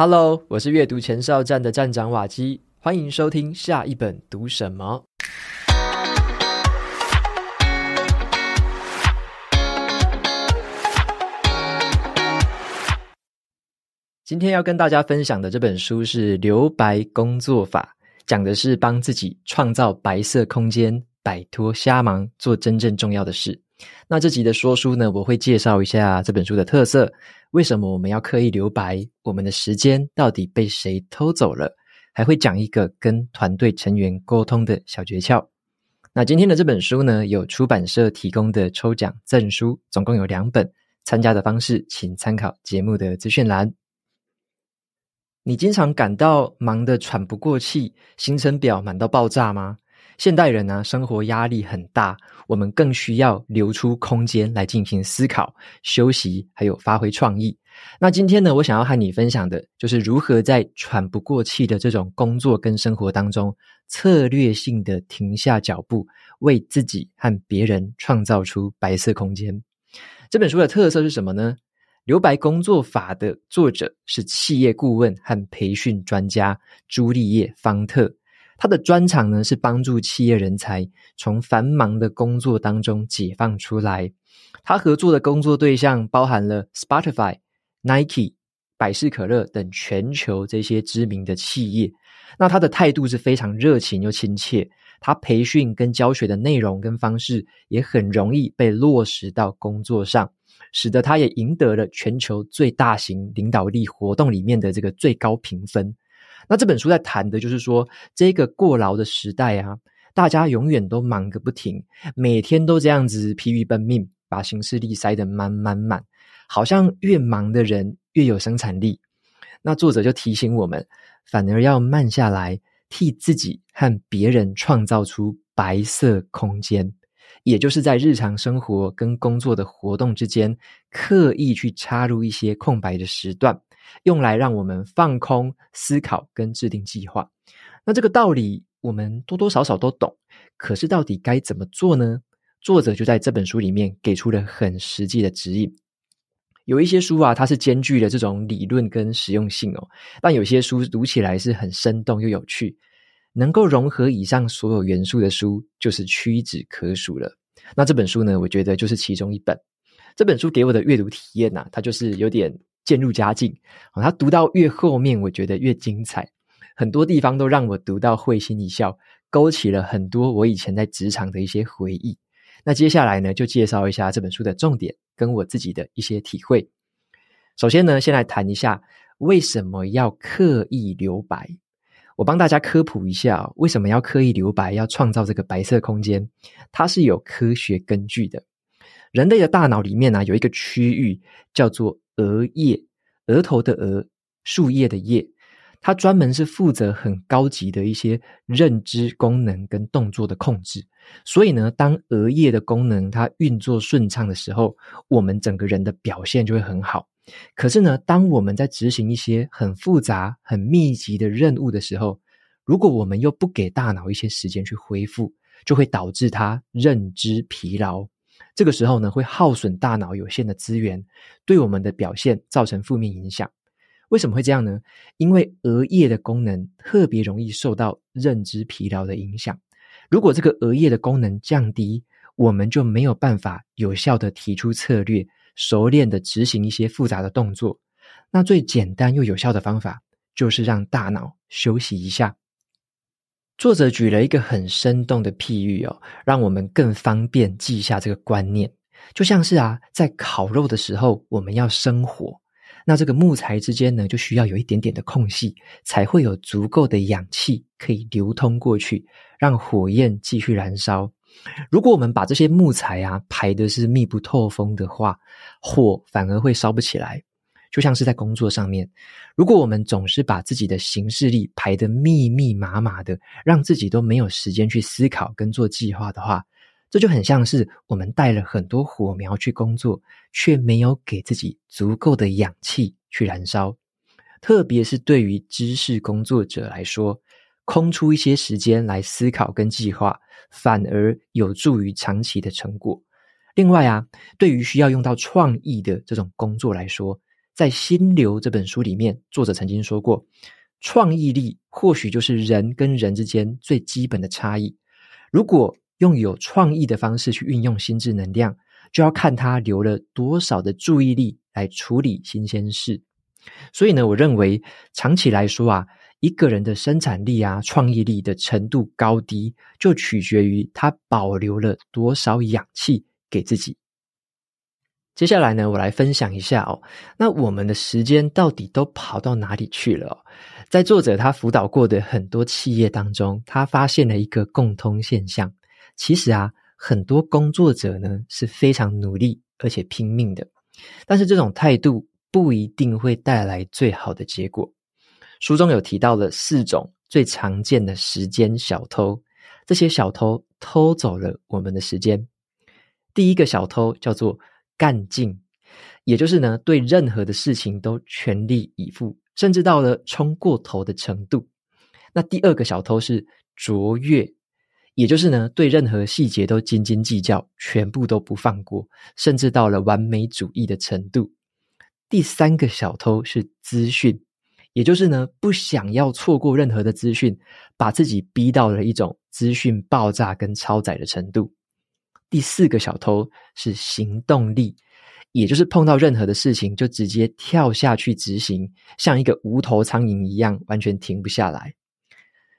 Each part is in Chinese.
Hello，我是阅读前哨站的站长瓦基，欢迎收听下一本读什么。今天要跟大家分享的这本书是《留白工作法》，讲的是帮自己创造白色空间，摆脱瞎忙，做真正重要的事。那这集的说书呢，我会介绍一下这本书的特色，为什么我们要刻意留白，我们的时间到底被谁偷走了，还会讲一个跟团队成员沟通的小诀窍。那今天的这本书呢，有出版社提供的抽奖赠书，总共有两本，参加的方式请参考节目的资讯栏。你经常感到忙得喘不过气，行程表满到爆炸吗？现代人呢，生活压力很大，我们更需要留出空间来进行思考、休息，还有发挥创意。那今天呢，我想要和你分享的，就是如何在喘不过气的这种工作跟生活当中，策略性的停下脚步，为自己和别人创造出白色空间。这本书的特色是什么呢？留白工作法的作者是企业顾问和培训专家朱丽叶·方特。他的专长呢，是帮助企业人才从繁忙的工作当中解放出来。他合作的工作对象包含了 Spotify、Nike、百事可乐等全球这些知名的企业。那他的态度是非常热情又亲切。他培训跟教学的内容跟方式也很容易被落实到工作上，使得他也赢得了全球最大型领导力活动里面的这个最高评分。那这本书在谈的就是说，这个过劳的时代啊，大家永远都忙个不停，每天都这样子疲于奔命，把行事历塞得满满满，好像越忙的人越有生产力。那作者就提醒我们，反而要慢下来，替自己和别人创造出白色空间，也就是在日常生活跟工作的活动之间，刻意去插入一些空白的时段。用来让我们放空、思考跟制定计划。那这个道理我们多多少少都懂，可是到底该怎么做呢？作者就在这本书里面给出了很实际的指引。有一些书啊，它是兼具了这种理论跟实用性哦，但有些书读起来是很生动又有趣，能够融合以上所有元素的书，就是屈指可数了。那这本书呢，我觉得就是其中一本。这本书给我的阅读体验呐、啊，它就是有点。渐入佳境，他读到越后面，我觉得越精彩，很多地方都让我读到会心一笑，勾起了很多我以前在职场的一些回忆。那接下来呢，就介绍一下这本书的重点跟我自己的一些体会。首先呢，先来谈一下为什么要刻意留白。我帮大家科普一下，为什么要刻意留白，要创造这个白色空间，它是有科学根据的。人类的大脑里面呢，有一个区域叫做额叶，额头的额，树叶的叶，它专门是负责很高级的一些认知功能跟动作的控制。所以呢，当额叶的功能它运作顺畅的时候，我们整个人的表现就会很好。可是呢，当我们在执行一些很复杂、很密集的任务的时候，如果我们又不给大脑一些时间去恢复，就会导致它认知疲劳。这个时候呢，会耗损大脑有限的资源，对我们的表现造成负面影响。为什么会这样呢？因为额叶的功能特别容易受到认知疲劳的影响。如果这个额叶的功能降低，我们就没有办法有效地提出策略，熟练地执行一些复杂的动作。那最简单又有效的方法，就是让大脑休息一下。作者举了一个很生动的譬喻哦，让我们更方便记下这个观念。就像是啊，在烤肉的时候，我们要生火，那这个木材之间呢，就需要有一点点的空隙，才会有足够的氧气可以流通过去，让火焰继续燃烧。如果我们把这些木材啊排的是密不透风的话，火反而会烧不起来。就像是在工作上面，如果我们总是把自己的行事历排得密密麻麻的，让自己都没有时间去思考跟做计划的话，这就很像是我们带了很多火苗去工作，却没有给自己足够的氧气去燃烧。特别是对于知识工作者来说，空出一些时间来思考跟计划，反而有助于长期的成果。另外啊，对于需要用到创意的这种工作来说，在《心流》这本书里面，作者曾经说过，创意力或许就是人跟人之间最基本的差异。如果用有创意的方式去运用心智能量，就要看他留了多少的注意力来处理新鲜事。所以呢，我认为长期来说啊，一个人的生产力啊、创意力的程度高低，就取决于他保留了多少氧气给自己。接下来呢，我来分享一下哦。那我们的时间到底都跑到哪里去了？在作者他辅导过的很多企业当中，他发现了一个共通现象。其实啊，很多工作者呢是非常努力而且拼命的，但是这种态度不一定会带来最好的结果。书中有提到了四种最常见的时间小偷，这些小偷偷走了我们的时间。第一个小偷叫做干劲，也就是呢，对任何的事情都全力以赴，甚至到了冲过头的程度。那第二个小偷是卓越，也就是呢，对任何细节都斤斤计较，全部都不放过，甚至到了完美主义的程度。第三个小偷是资讯，也就是呢，不想要错过任何的资讯，把自己逼到了一种资讯爆炸跟超载的程度。第四个小偷是行动力，也就是碰到任何的事情就直接跳下去执行，像一个无头苍蝇一样，完全停不下来。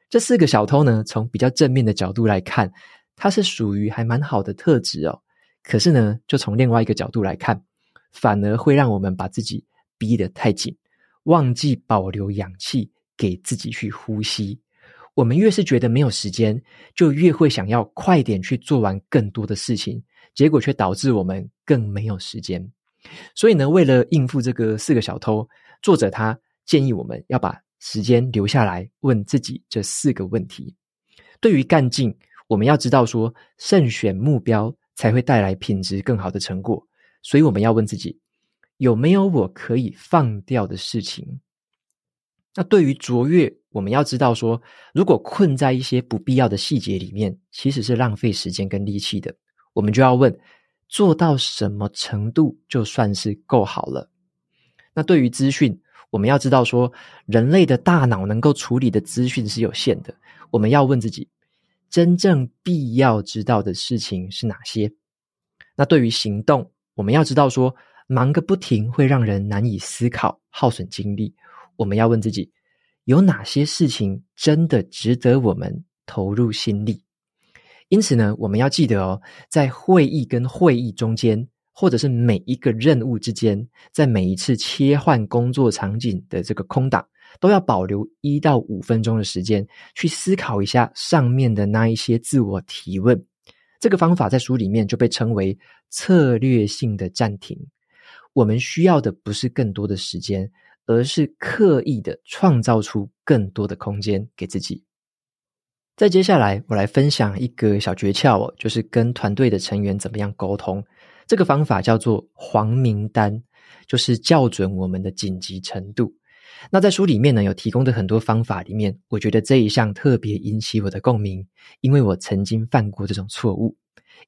这四个小偷呢，从比较正面的角度来看，它是属于还蛮好的特质哦。可是呢，就从另外一个角度来看，反而会让我们把自己逼得太紧，忘记保留氧气给自己去呼吸。我们越是觉得没有时间，就越会想要快点去做完更多的事情，结果却导致我们更没有时间。所以呢，为了应付这个四个小偷，作者他建议我们要把时间留下来，问自己这四个问题。对于干劲，我们要知道说，慎选目标才会带来品质更好的成果。所以我们要问自己，有没有我可以放掉的事情？那对于卓越，我们要知道说，如果困在一些不必要的细节里面，其实是浪费时间跟力气的。我们就要问，做到什么程度就算是够好了？那对于资讯，我们要知道说，人类的大脑能够处理的资讯是有限的。我们要问自己，真正必要知道的事情是哪些？那对于行动，我们要知道说，忙个不停会让人难以思考，耗损精力。我们要问自己，有哪些事情真的值得我们投入心力？因此呢，我们要记得哦，在会议跟会议中间，或者是每一个任务之间，在每一次切换工作场景的这个空档，都要保留一到五分钟的时间，去思考一下上面的那一些自我提问。这个方法在书里面就被称为策略性的暂停。我们需要的不是更多的时间。而是刻意的创造出更多的空间给自己。再接下来，我来分享一个小诀窍哦，就是跟团队的成员怎么样沟通。这个方法叫做黄名单，就是校准我们的紧急程度。那在书里面呢，有提供的很多方法里面，我觉得这一项特别引起我的共鸣，因为我曾经犯过这种错误。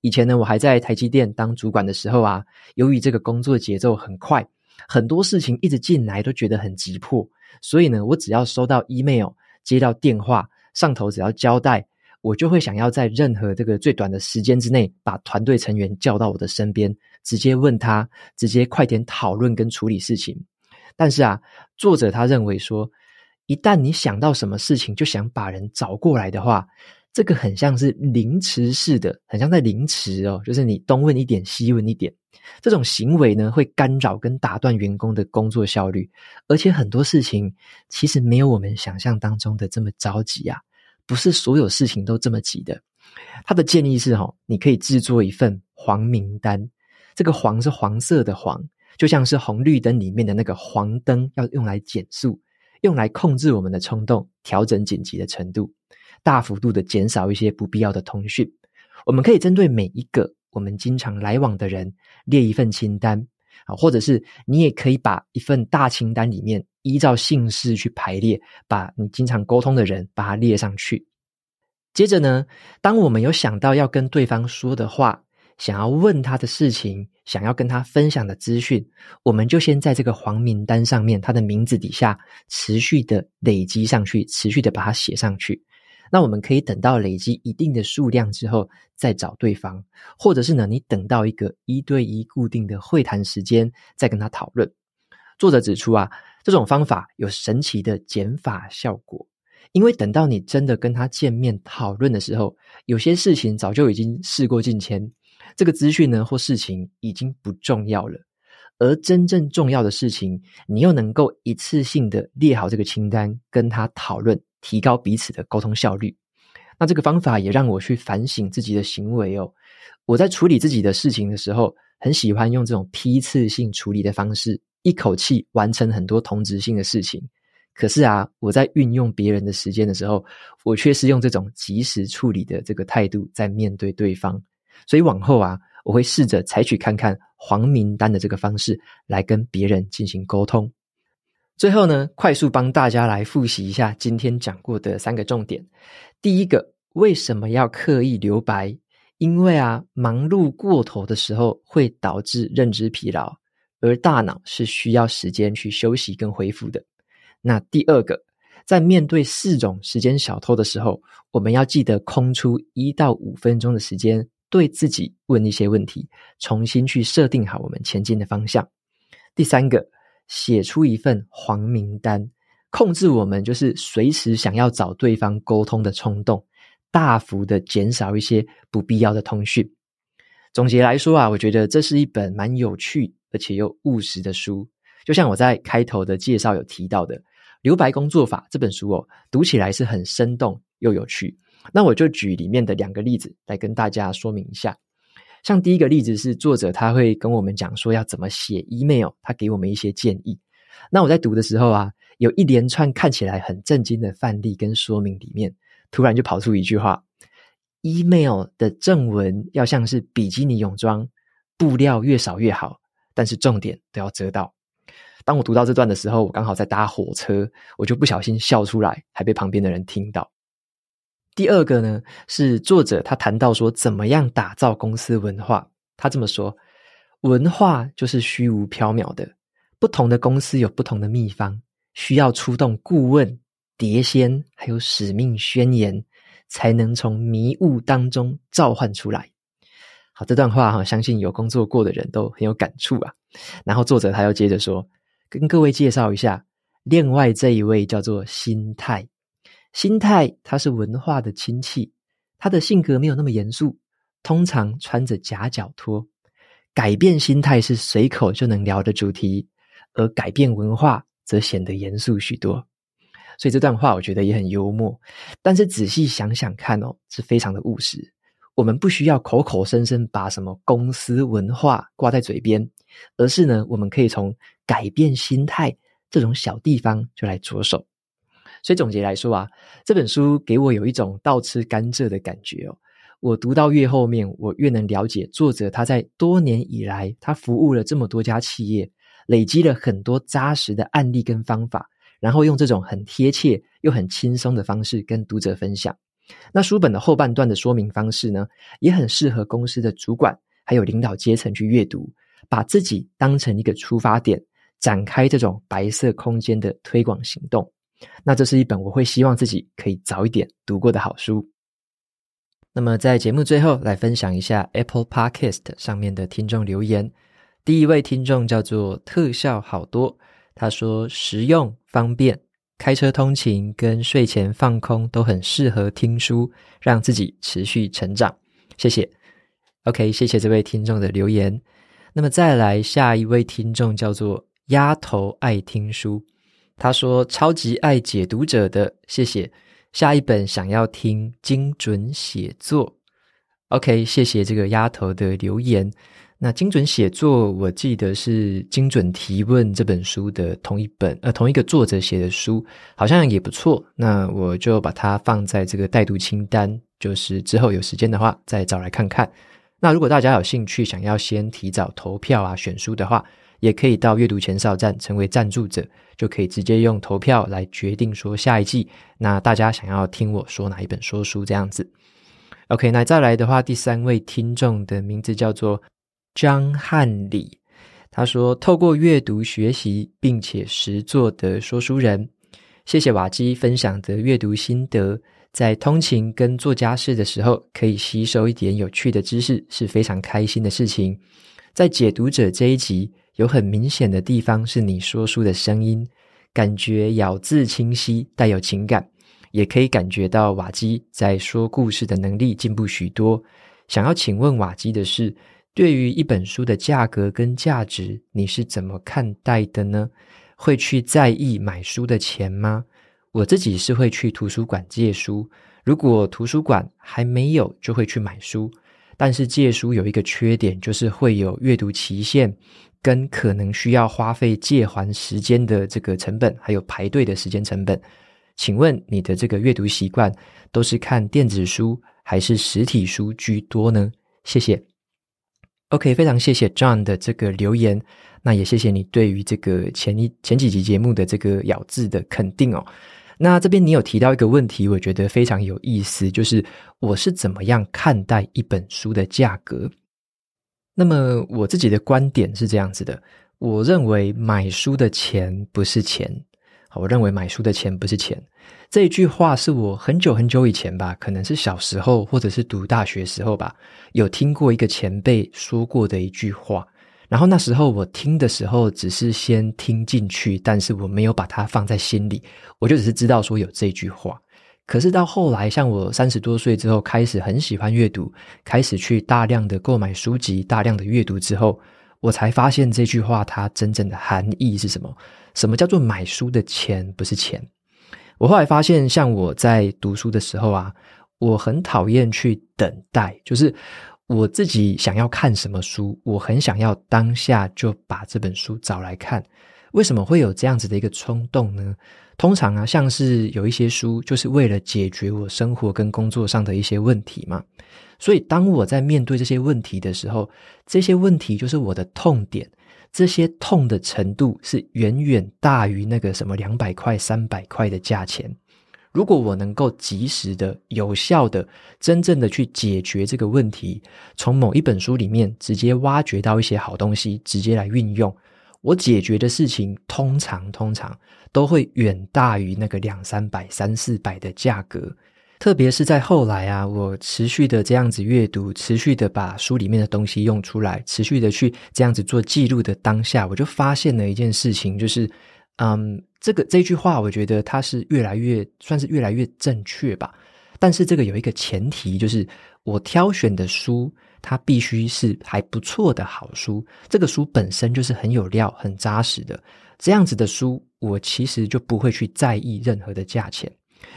以前呢，我还在台积电当主管的时候啊，由于这个工作节奏很快。很多事情一直进来都觉得很急迫，所以呢，我只要收到 email、接到电话，上头只要交代，我就会想要在任何这个最短的时间之内，把团队成员叫到我的身边，直接问他，直接快点讨论跟处理事情。但是啊，作者他认为说，一旦你想到什么事情就想把人找过来的话，这个很像是凌迟式的，很像在凌迟哦，就是你东问一点，西问一点。这种行为呢，会干扰跟打断员工的工作效率，而且很多事情其实没有我们想象当中的这么着急啊，不是所有事情都这么急的。他的建议是齁，你可以制作一份黄名单，这个黄是黄色的黄，就像是红绿灯里面的那个黄灯，要用来减速，用来控制我们的冲动，调整紧急的程度，大幅度的减少一些不必要的通讯。我们可以针对每一个。我们经常来往的人列一份清单啊，或者是你也可以把一份大清单里面依照姓氏去排列，把你经常沟通的人把它列上去。接着呢，当我们有想到要跟对方说的话，想要问他的事情，想要跟他分享的资讯，我们就先在这个黄名单上面，他的名字底下持续的累积上去，持续的把它写上去。那我们可以等到累积一定的数量之后，再找对方，或者是呢，你等到一个一对一固定的会谈时间，再跟他讨论。作者指出啊，这种方法有神奇的减法效果，因为等到你真的跟他见面讨论的时候，有些事情早就已经事过境迁，这个资讯呢或事情已经不重要了，而真正重要的事情，你又能够一次性的列好这个清单，跟他讨论，提高彼此的沟通效率。那这个方法也让我去反省自己的行为哦。我在处理自己的事情的时候，很喜欢用这种批次性处理的方式。一口气完成很多同质性的事情，可是啊，我在运用别人的时间的时候，我却是用这种即时处理的这个态度在面对对方。所以往后啊，我会试着采取看看黄名单的这个方式来跟别人进行沟通。最后呢，快速帮大家来复习一下今天讲过的三个重点。第一个，为什么要刻意留白？因为啊，忙碌过头的时候会导致认知疲劳。而大脑是需要时间去休息跟恢复的。那第二个，在面对四种时间小偷的时候，我们要记得空出一到五分钟的时间，对自己问一些问题，重新去设定好我们前进的方向。第三个，写出一份黄名单，控制我们就是随时想要找对方沟通的冲动，大幅的减少一些不必要的通讯。总结来说啊，我觉得这是一本蛮有趣，而且又务实的书，就像我在开头的介绍有提到的《留白工作法》这本书哦，读起来是很生动又有趣。那我就举里面的两个例子来跟大家说明一下。像第一个例子是作者他会跟我们讲说要怎么写 email，他给我们一些建议。那我在读的时候啊，有一连串看起来很震惊的范例跟说明里面，突然就跑出一句话：email 的正文要像是比基尼泳装，布料越少越好。但是重点都要遮到。当我读到这段的时候，我刚好在搭火车，我就不小心笑出来，还被旁边的人听到。第二个呢，是作者他谈到说，怎么样打造公司文化。他这么说：文化就是虚无缥缈的，不同的公司有不同的秘方，需要出动顾问、碟仙，还有使命宣言，才能从迷雾当中召唤出来。好，这段话哈，相信有工作过的人都很有感触啊。然后作者他又接着说，跟各位介绍一下，另外这一位叫做心态。心态它是文化的亲戚，他的性格没有那么严肃，通常穿着夹脚拖。改变心态是随口就能聊的主题，而改变文化则显得严肃许多。所以这段话我觉得也很幽默，但是仔细想想看哦，是非常的务实。我们不需要口口声声把什么公司文化挂在嘴边，而是呢，我们可以从改变心态这种小地方就来着手。所以总结来说啊，这本书给我有一种倒吃甘蔗的感觉哦。我读到越后面，我越能了解作者他在多年以来，他服务了这么多家企业，累积了很多扎实的案例跟方法，然后用这种很贴切又很轻松的方式跟读者分享。那书本的后半段的说明方式呢，也很适合公司的主管还有领导阶层去阅读，把自己当成一个出发点，展开这种白色空间的推广行动。那这是一本我会希望自己可以早一点读过的好书。那么在节目最后来分享一下 Apple Podcast 上面的听众留言。第一位听众叫做特效好多，他说实用方便。开车通勤跟睡前放空都很适合听书，让自己持续成长。谢谢。OK，谢谢这位听众的留言。那么再来下一位听众叫做丫头爱听书，他说超级爱解读者的，谢谢。下一本想要听精准写作。OK，谢谢这个丫头的留言。那精准写作，我记得是《精准提问》这本书的同一本，呃，同一个作者写的书，好像也不错。那我就把它放在这个待读清单，就是之后有时间的话再找来看看。那如果大家有兴趣，想要先提早投票啊，选书的话，也可以到阅读前哨站成为赞助者，就可以直接用投票来决定说下一季，那大家想要听我说哪一本说书这样子。OK，那再来的话，第三位听众的名字叫做。张汉礼，他说：“透过阅读学习，并且实作的说书人。”谢谢瓦基分享的阅读心得，在通勤跟做家事的时候，可以吸收一点有趣的知识，是非常开心的事情。在解读者这一集，有很明显的地方是你说书的声音，感觉咬字清晰，带有情感，也可以感觉到瓦基在说故事的能力进步许多。想要请问瓦基的是，对于一本书的价格跟价值，你是怎么看待的呢？会去在意买书的钱吗？我自己是会去图书馆借书，如果图书馆还没有，就会去买书。但是借书有一个缺点，就是会有阅读期限，跟可能需要花费借还时间的这个成本，还有排队的时间成本。请问你的这个阅读习惯都是看电子书还是实体书居多呢？谢谢。OK，非常谢谢 John 的这个留言，那也谢谢你对于这个前一前几集节目的这个咬字的肯定哦。那这边你有提到一个问题，我觉得非常有意思，就是我是怎么样看待一本书的价格？那么我自己的观点是这样子的，我认为买书的钱不是钱。好我认为买书的钱不是钱，这一句话是我很久很久以前吧，可能是小时候或者是读大学时候吧，有听过一个前辈说过的一句话。然后那时候我听的时候，只是先听进去，但是我没有把它放在心里，我就只是知道说有这句话。可是到后来，像我三十多岁之后，开始很喜欢阅读，开始去大量的购买书籍，大量的阅读之后，我才发现这句话它真正的含义是什么。什么叫做买书的钱不是钱？我后来发现，像我在读书的时候啊，我很讨厌去等待，就是我自己想要看什么书，我很想要当下就把这本书找来看。为什么会有这样子的一个冲动呢？通常啊，像是有一些书，就是为了解决我生活跟工作上的一些问题嘛。所以当我在面对这些问题的时候，这些问题就是我的痛点。这些痛的程度是远远大于那个什么两百块、三百块的价钱。如果我能够及时的、有效的、真正的去解决这个问题，从某一本书里面直接挖掘到一些好东西，直接来运用，我解决的事情通常通常都会远大于那个两三百、三四百的价格。特别是在后来啊，我持续的这样子阅读，持续的把书里面的东西用出来，持续的去这样子做记录的当下，我就发现了一件事情，就是，嗯，这个这句话，我觉得它是越来越算是越来越正确吧。但是这个有一个前提，就是我挑选的书，它必须是还不错的好书，这个书本身就是很有料、很扎实的。这样子的书，我其实就不会去在意任何的价钱。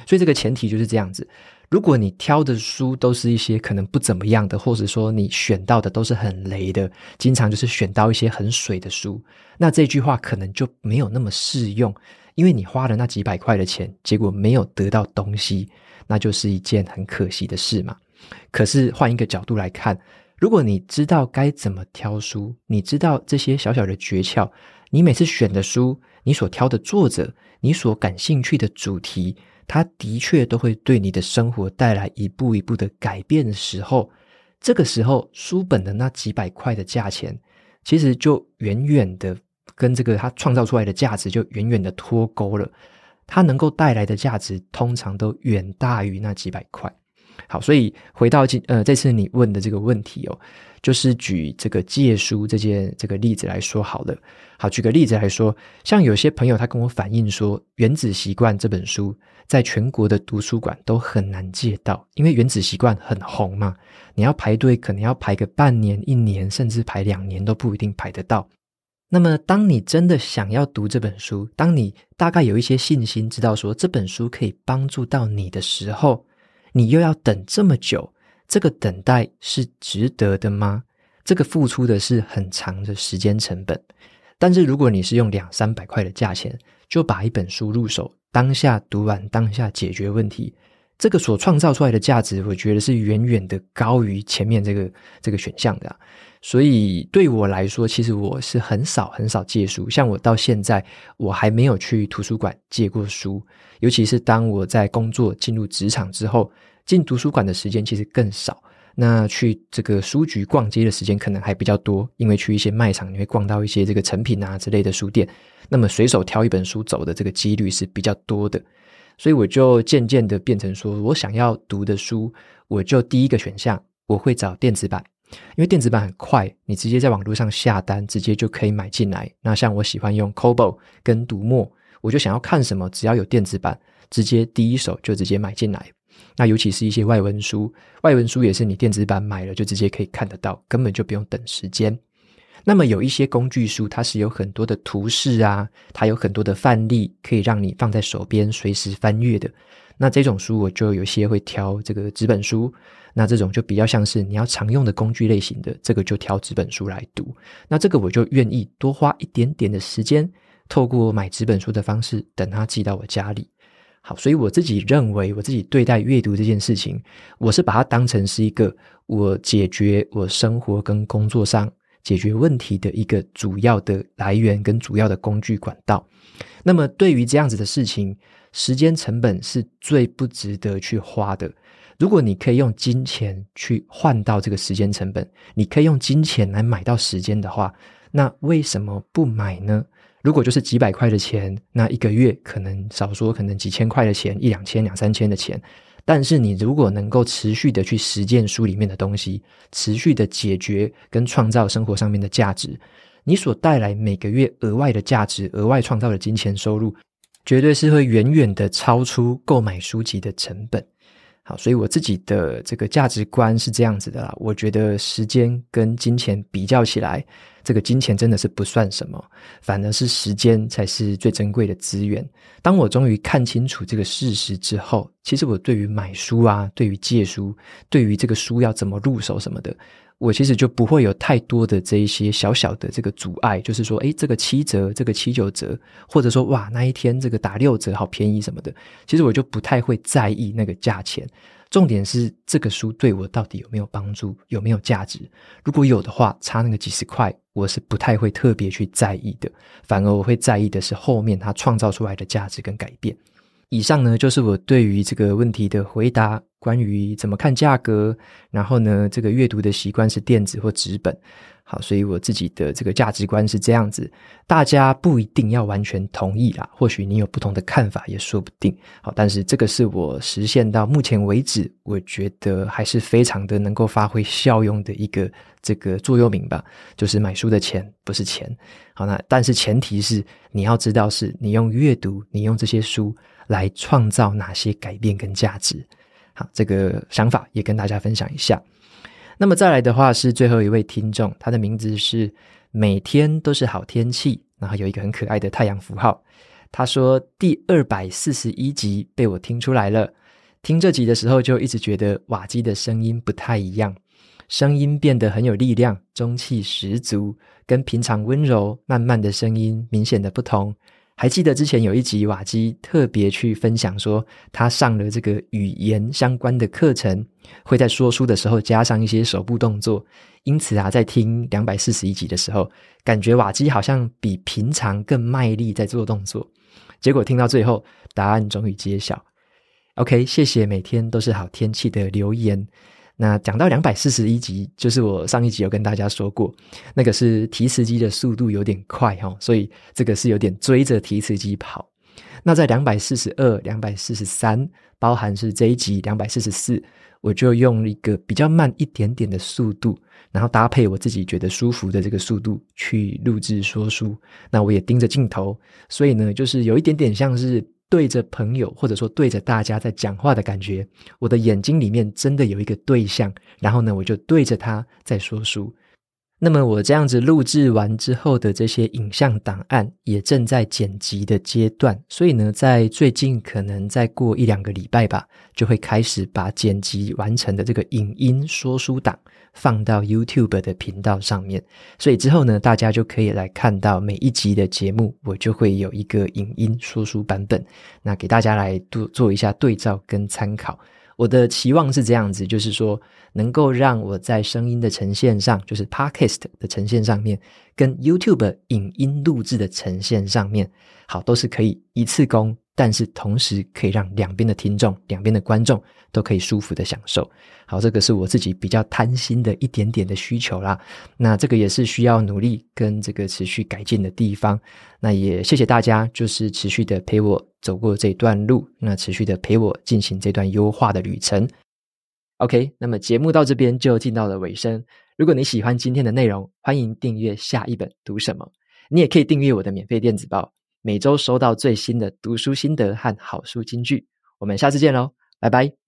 所以这个前提就是这样子，如果你挑的书都是一些可能不怎么样的，或者说你选到的都是很雷的，经常就是选到一些很水的书，那这句话可能就没有那么适用，因为你花了那几百块的钱，结果没有得到东西，那就是一件很可惜的事嘛。可是换一个角度来看，如果你知道该怎么挑书，你知道这些小小的诀窍，你每次选的书，你所挑的作者，你所感兴趣的主题。它的确都会对你的生活带来一步一步的改变的时候，这个时候书本的那几百块的价钱，其实就远远的跟这个它创造出来的价值就远远的脱钩了。它能够带来的价值通常都远大于那几百块。好，所以回到今呃这次你问的这个问题哦，就是举这个借书这件这个例子来说好了。好，举个例子来说，像有些朋友他跟我反映说，《原子习惯》这本书在全国的图书馆都很难借到，因为《原子习惯》很红嘛，你要排队可能要排个半年、一年，甚至排两年都不一定排得到。那么，当你真的想要读这本书，当你大概有一些信心，知道说这本书可以帮助到你的时候，你又要等这么久，这个等待是值得的吗？这个付出的是很长的时间成本。但是如果你是用两三百块的价钱就把一本书入手，当下读完，当下解决问题，这个所创造出来的价值，我觉得是远远的高于前面这个这个选项的。所以对我来说，其实我是很少很少借书，像我到现在我还没有去图书馆借过书，尤其是当我在工作进入职场之后，进图书馆的时间其实更少。那去这个书局逛街的时间可能还比较多，因为去一些卖场你会逛到一些这个成品啊之类的书店，那么随手挑一本书走的这个几率是比较多的，所以我就渐渐的变成说，我想要读的书，我就第一个选项我会找电子版，因为电子版很快，你直接在网络上下单，直接就可以买进来。那像我喜欢用 Kobo 跟读墨，我就想要看什么，只要有电子版，直接第一手就直接买进来。那尤其是一些外文书，外文书也是你电子版买了就直接可以看得到，根本就不用等时间。那么有一些工具书，它是有很多的图示啊，它有很多的范例，可以让你放在手边随时翻阅的。那这种书我就有些会挑这个纸本书，那这种就比较像是你要常用的工具类型的，这个就挑纸本书来读。那这个我就愿意多花一点点的时间，透过买纸本书的方式，等它寄到我家里。好，所以我自己认为，我自己对待阅读这件事情，我是把它当成是一个我解决我生活跟工作上解决问题的一个主要的来源跟主要的工具管道。那么，对于这样子的事情，时间成本是最不值得去花的。如果你可以用金钱去换到这个时间成本，你可以用金钱来买到时间的话，那为什么不买呢？如果就是几百块的钱，那一个月可能少说可能几千块的钱，一两千、两三千的钱。但是你如果能够持续的去实践书里面的东西，持续的解决跟创造生活上面的价值，你所带来每个月额外的价值、额外创造的金钱收入，绝对是会远远的超出购买书籍的成本。好，所以我自己的这个价值观是这样子的啦。我觉得时间跟金钱比较起来，这个金钱真的是不算什么，反而是时间才是最珍贵的资源。当我终于看清楚这个事实之后，其实我对于买书啊，对于借书，对于这个书要怎么入手什么的。我其实就不会有太多的这一些小小的这个阻碍，就是说，诶，这个七折，这个七九折，或者说，哇，那一天这个打六折，好便宜什么的。其实我就不太会在意那个价钱，重点是这个书对我到底有没有帮助，有没有价值。如果有的话，差那个几十块，我是不太会特别去在意的，反而我会在意的是后面它创造出来的价值跟改变。以上呢，就是我对于这个问题的回答。关于怎么看价格，然后呢，这个阅读的习惯是电子或纸本。好，所以我自己的这个价值观是这样子，大家不一定要完全同意啦，或许你有不同的看法也说不定。好，但是这个是我实现到目前为止，我觉得还是非常的能够发挥效用的一个这个座右铭吧，就是买书的钱不是钱。好，那但是前提是你要知道，是你用阅读，你用这些书来创造哪些改变跟价值。好，这个想法也跟大家分享一下。那么再来的话是最后一位听众，他的名字是每天都是好天气，然后有一个很可爱的太阳符号。他说第二百四十一集被我听出来了，听这集的时候就一直觉得瓦基的声音不太一样，声音变得很有力量，中气十足，跟平常温柔慢慢的声音明显的不同。还记得之前有一集瓦基特别去分享说，他上了这个语言相关的课程，会在说书的时候加上一些手部动作。因此啊，在听两百四十一集的时候，感觉瓦基好像比平常更卖力在做动作。结果听到最后，答案终于揭晓。OK，谢谢每天都是好天气的留言。那讲到两百四十一集，就是我上一集有跟大家说过，那个是提词机的速度有点快哈，所以这个是有点追着提词机跑。那在两百四十二、两百四十三，包含是这一集两百四十四，我就用一个比较慢一点点的速度，然后搭配我自己觉得舒服的这个速度去录制说书。那我也盯着镜头，所以呢，就是有一点点像是。对着朋友，或者说对着大家在讲话的感觉，我的眼睛里面真的有一个对象，然后呢，我就对着他在说书。那么我这样子录制完之后的这些影像档案也正在剪辑的阶段，所以呢，在最近可能再过一两个礼拜吧，就会开始把剪辑完成的这个影音说书档。放到 YouTube 的频道上面，所以之后呢，大家就可以来看到每一集的节目，我就会有一个影音说书版本，那给大家来做做一下对照跟参考。我的期望是这样子，就是说能够让我在声音的呈现上，就是 Podcast 的呈现上面，跟 YouTube 影音录制的呈现上面，好，都是可以一次攻但是同时可以让两边的听众、两边的观众都可以舒服的享受。好，这个是我自己比较贪心的一点点的需求啦。那这个也是需要努力跟这个持续改进的地方。那也谢谢大家，就是持续的陪我走过这段路，那持续的陪我进行这段优化的旅程。OK，那么节目到这边就进到了尾声。如果你喜欢今天的内容，欢迎订阅下一本读什么。你也可以订阅我的免费电子报。每周收到最新的读书心得和好书金句，我们下次见喽，拜拜。